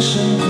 生活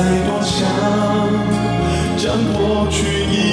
再多想，将过去遗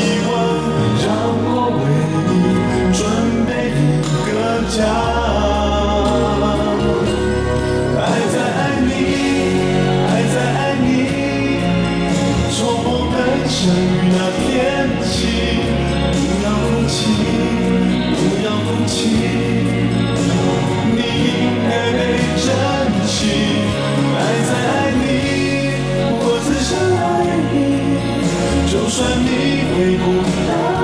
就算你会孤单